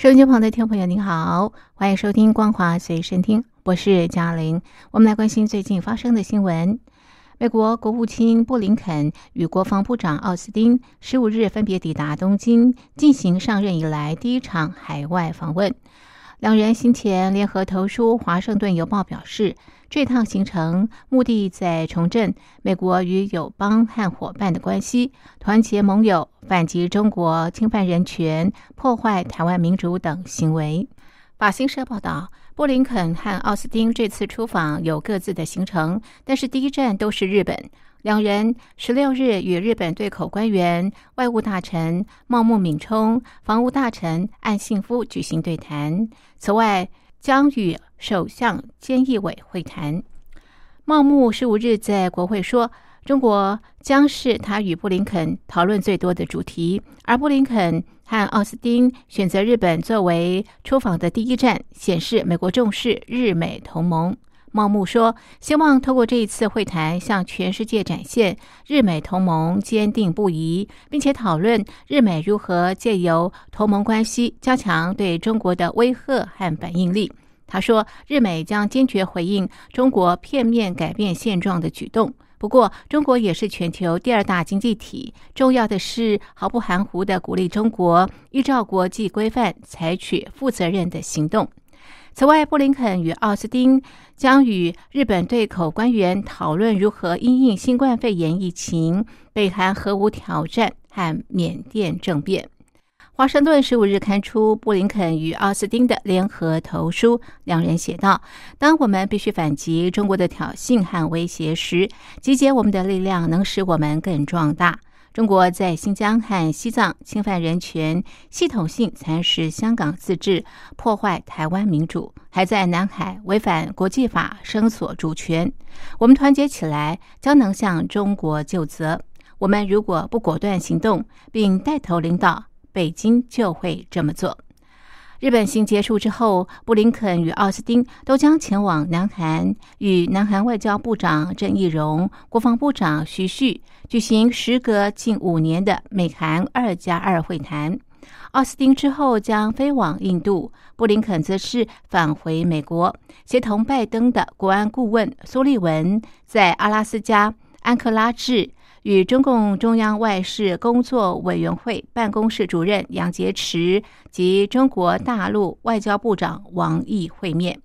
收音机旁的听众朋友，您好，欢迎收听《光华随身听》，我是嘉玲。我们来关心最近发生的新闻。美国国务卿布林肯与国防部长奥斯汀十五日分别抵达东京，进行上任以来第一场海外访问。两人先前联合投书《华盛顿邮报》，表示这趟行程目的在重振美国与友邦和伙伴的关系，团结盟友，反击中国侵犯人权、破坏台湾民主等行为。法新社报道，布林肯和奥斯汀这次出访有各自的行程，但是第一站都是日本。两人十六日与日本对口官员、外务大臣茂木敏充、防务大臣岸信夫举行对谈。此外，将与首相菅义伟会谈。茂木十五日在国会说，中国将是他与布林肯讨论最多的主题，而布林肯和奥斯汀选择日本作为出访的第一站，显示美国重视日美同盟。茂木说：“希望通过这一次会谈，向全世界展现日美同盟坚定不移，并且讨论日美如何借由同盟关系加强对中国的威吓和反应力。”他说：“日美将坚决回应中国片面改变现状的举动。不过，中国也是全球第二大经济体，重要的是毫不含糊的鼓励中国依照国际规范采取负责任的行动。”此外，布林肯与奥斯汀将与日本对口官员讨论如何因应新冠肺炎疫情、北韩核武挑战和缅甸政变。华盛顿十五日刊出布林肯与奥斯汀的联合投书，两人写道：“当我们必须反击中国的挑衅和威胁时，集结我们的力量能使我们更壮大。”中国在新疆和西藏侵犯人权，系统性蚕食香港自治，破坏台湾民主，还在南海违反国际法，声索主权。我们团结起来，将能向中国就责。我们如果不果断行动，并带头领导，北京就会这么做。日本行结束之后，布林肯与奥斯汀都将前往南韩，与南韩外交部长郑义溶、国防部长徐旭举行时隔近五年的美韩二加二会谈。奥斯汀之后将飞往印度，布林肯则是返回美国，协同拜登的国安顾问苏利文在阿拉斯加安克拉治。与中共中央外事工作委员会办公室主任杨洁篪及中国大陆外交部长王毅会面。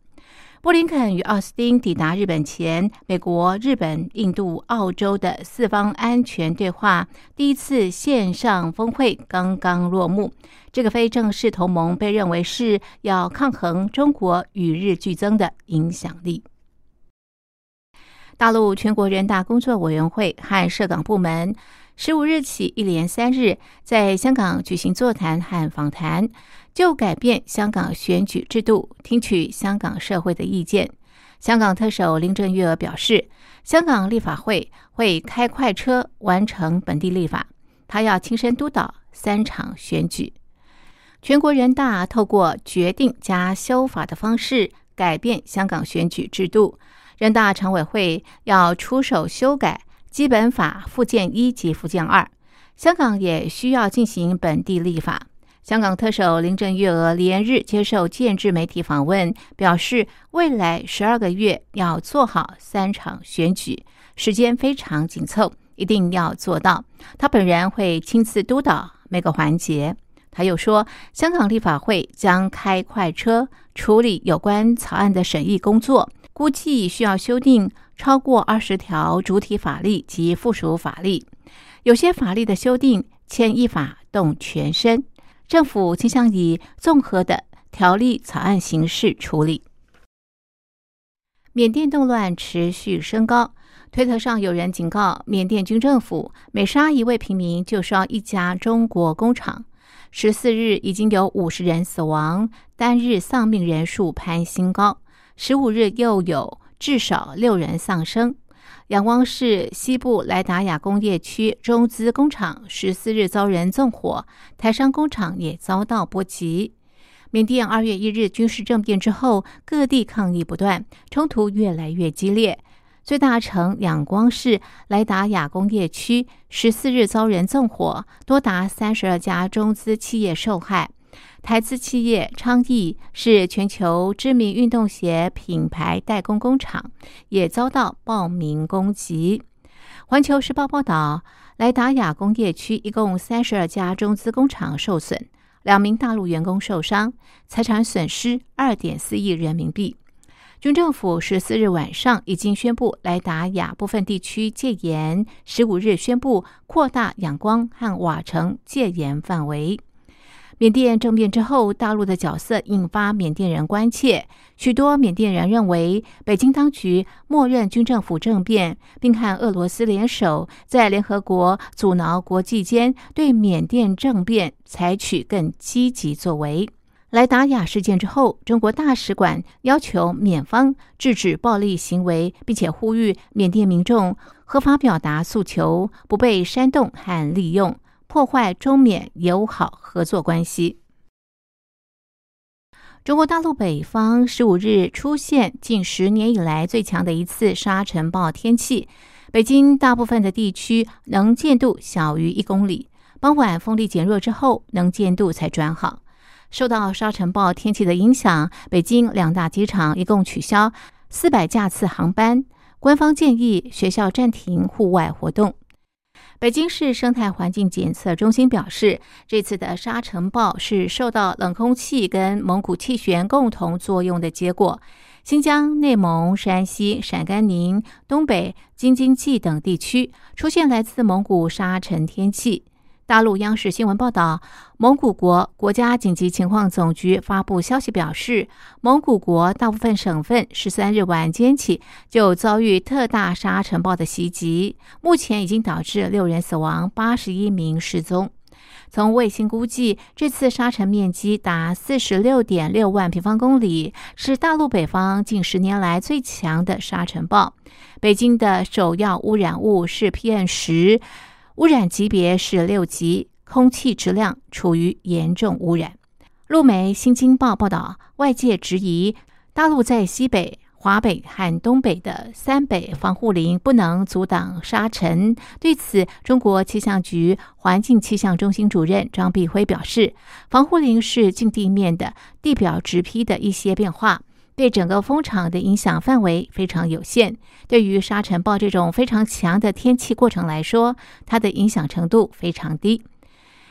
布林肯与奥斯汀抵达日本前，美国、日本、印度、澳洲的四方安全对话第一次线上峰会刚刚落幕。这个非正式同盟被认为是要抗衡中国与日俱增的影响力。大陆全国人大工作委员会和涉港部门十五日起一连三日在香港举行座谈和访谈，就改变香港选举制度，听取香港社会的意见。香港特首林郑月娥表示，香港立法会会开快车完成本地立法，他要亲身督导三场选举。全国人大透过决定加修法的方式改变香港选举制度。人大常委会要出手修改基本法附件一及附件二，香港也需要进行本地立法。香港特首林郑月娥连日接受建制媒体访问，表示未来十二个月要做好三场选举，时间非常紧凑，一定要做到。他本人会亲自督导每个环节。他又说，香港立法会将开快车处理有关草案的审议工作。估计需要修订超过二十条主体法律及附属法律，有些法律的修订牵一发动全身。政府倾向以综合的条例草案形式处理。缅甸动乱持续升高，推特上有人警告缅甸军政府，每杀一位平民就烧一家中国工厂。十四日已经有五十人死亡，单日丧命人数攀新高。十五日又有至少六人丧生。仰光市西部莱达亚工业区中资工厂十四日遭人纵火，台商工厂也遭到波及。缅甸二月一日军事政变之后，各地抗议不断，冲突越来越激烈。最大城仰光市莱达亚工业区十四日遭人纵火，多达三十二家中资企业受害。台资企业昌邑是全球知名运动鞋品牌代工工厂，也遭到暴民攻击。环球时报报道，莱达亚工业区一共三十二家中资工厂受损。两名大陆员工受伤，财产损失二点四亿人民币。军政府十四日晚上已经宣布莱达亚部分地区戒严，十五日宣布扩大仰光和瓦城戒严范围。缅甸政变之后，大陆的角色引发缅甸人关切。许多缅甸人认为，北京当局默认军政府政变，并和俄罗斯联手，在联合国阻挠国际间对缅甸政变采取更积极作为。莱达亚事件之后，中国大使馆要求缅方制止暴力行为，并且呼吁缅甸民众合法表达诉求，不被煽动和利用。破坏中缅友好合作关系。中国大陆北方十五日出现近十年以来最强的一次沙尘暴天气，北京大部分的地区能见度小于一公里。傍晚风力减弱之后，能见度才转好。受到沙尘暴天气的影响，北京两大机场一共取消四百架次航班，官方建议学校暂停户外活动。北京市生态环境检测中心表示，这次的沙尘暴是受到冷空气跟蒙古气旋共同作用的结果。新疆、内蒙、山西、陕甘宁、东北、京津冀等地区出现来自蒙古沙尘天气。大陆央视新闻报道，蒙古国国家紧急情况总局发布消息表示，蒙古国大部分省份十三日晚间起就遭遇特大沙尘暴的袭击，目前已经导致六人死亡，八十一名失踪。从卫星估计，这次沙尘面积达四十六点六万平方公里，是大陆北方近十年来最强的沙尘暴。北京的首要污染物是 PM 十。污染级别是六级，空气质量处于严重污染。路媒《新京报》报道，外界质疑大陆在西北、华北和东北的三北防护林不能阻挡沙尘。对此，中国气象局环境气象中心主任张碧辉表示，防护林是近地面的地表直批的一些变化。对整个风场的影响范围非常有限。对于沙尘暴这种非常强的天气过程来说，它的影响程度非常低。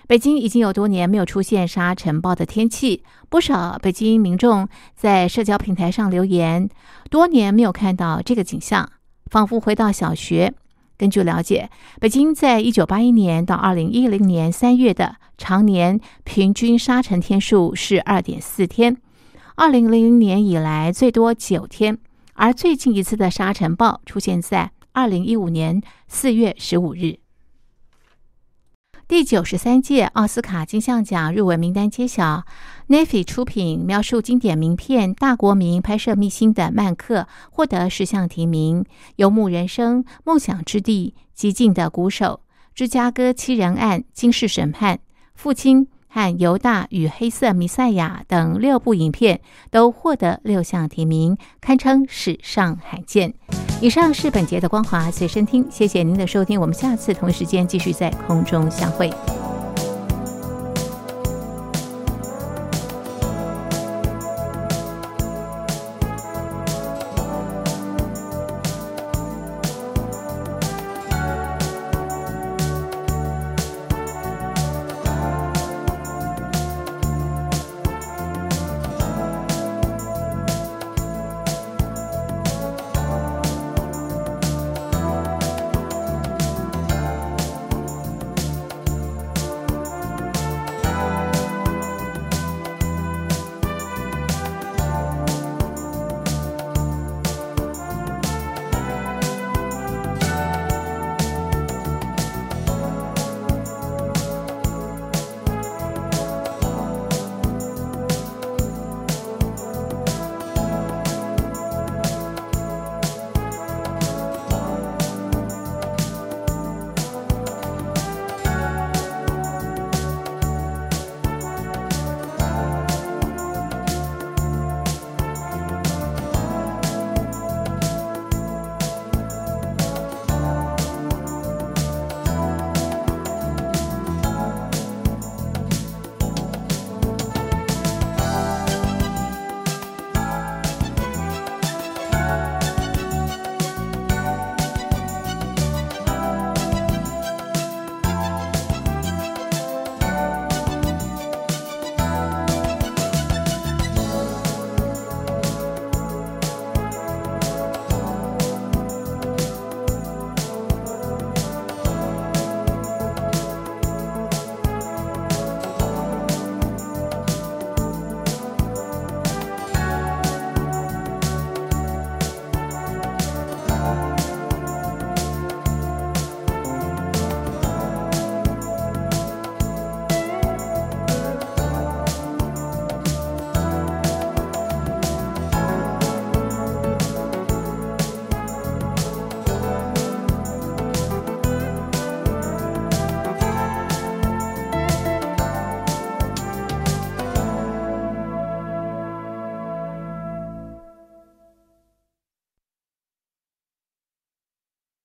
北京已经有多年没有出现沙尘暴的天气，不少北京民众在社交平台上留言，多年没有看到这个景象，仿佛回到小学。根据了解，北京在一九八一年到二零一零年三月的常年平均沙尘天数是二点四天。二零零零年以来最多九天，而最近一次的沙尘暴出现在二零一五年四月十五日。第九十三届奥斯卡金像奖入围名单揭晓 n e f i 出品描述经典名片《大国民》拍摄《秘辛》的曼克获得十项提名，《游牧人生》《梦想之地》《激进的鼓手》《芝加哥七人案》《惊世审判》《父亲》。和《犹大与黑色弥赛亚》等六部影片都获得六项提名，堪称史上罕见。以上是本节的光华随身听，谢谢您的收听，我们下次同一时间继续在空中相会。